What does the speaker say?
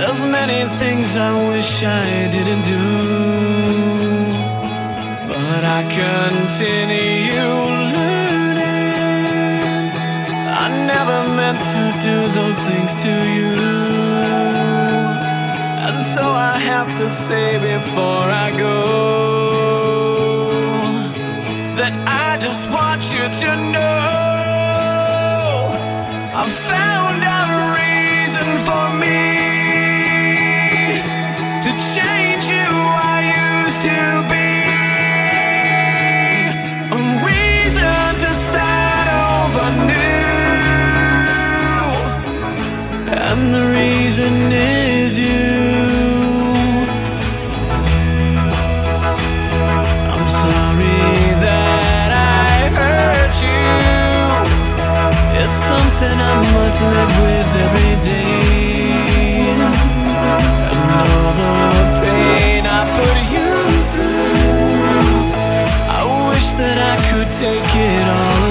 There's many things I wish I didn't do, but I continue learning. I never meant to do those things to you, and so I have to say before I go that I just want you to know I found reason for me to that I could take it all.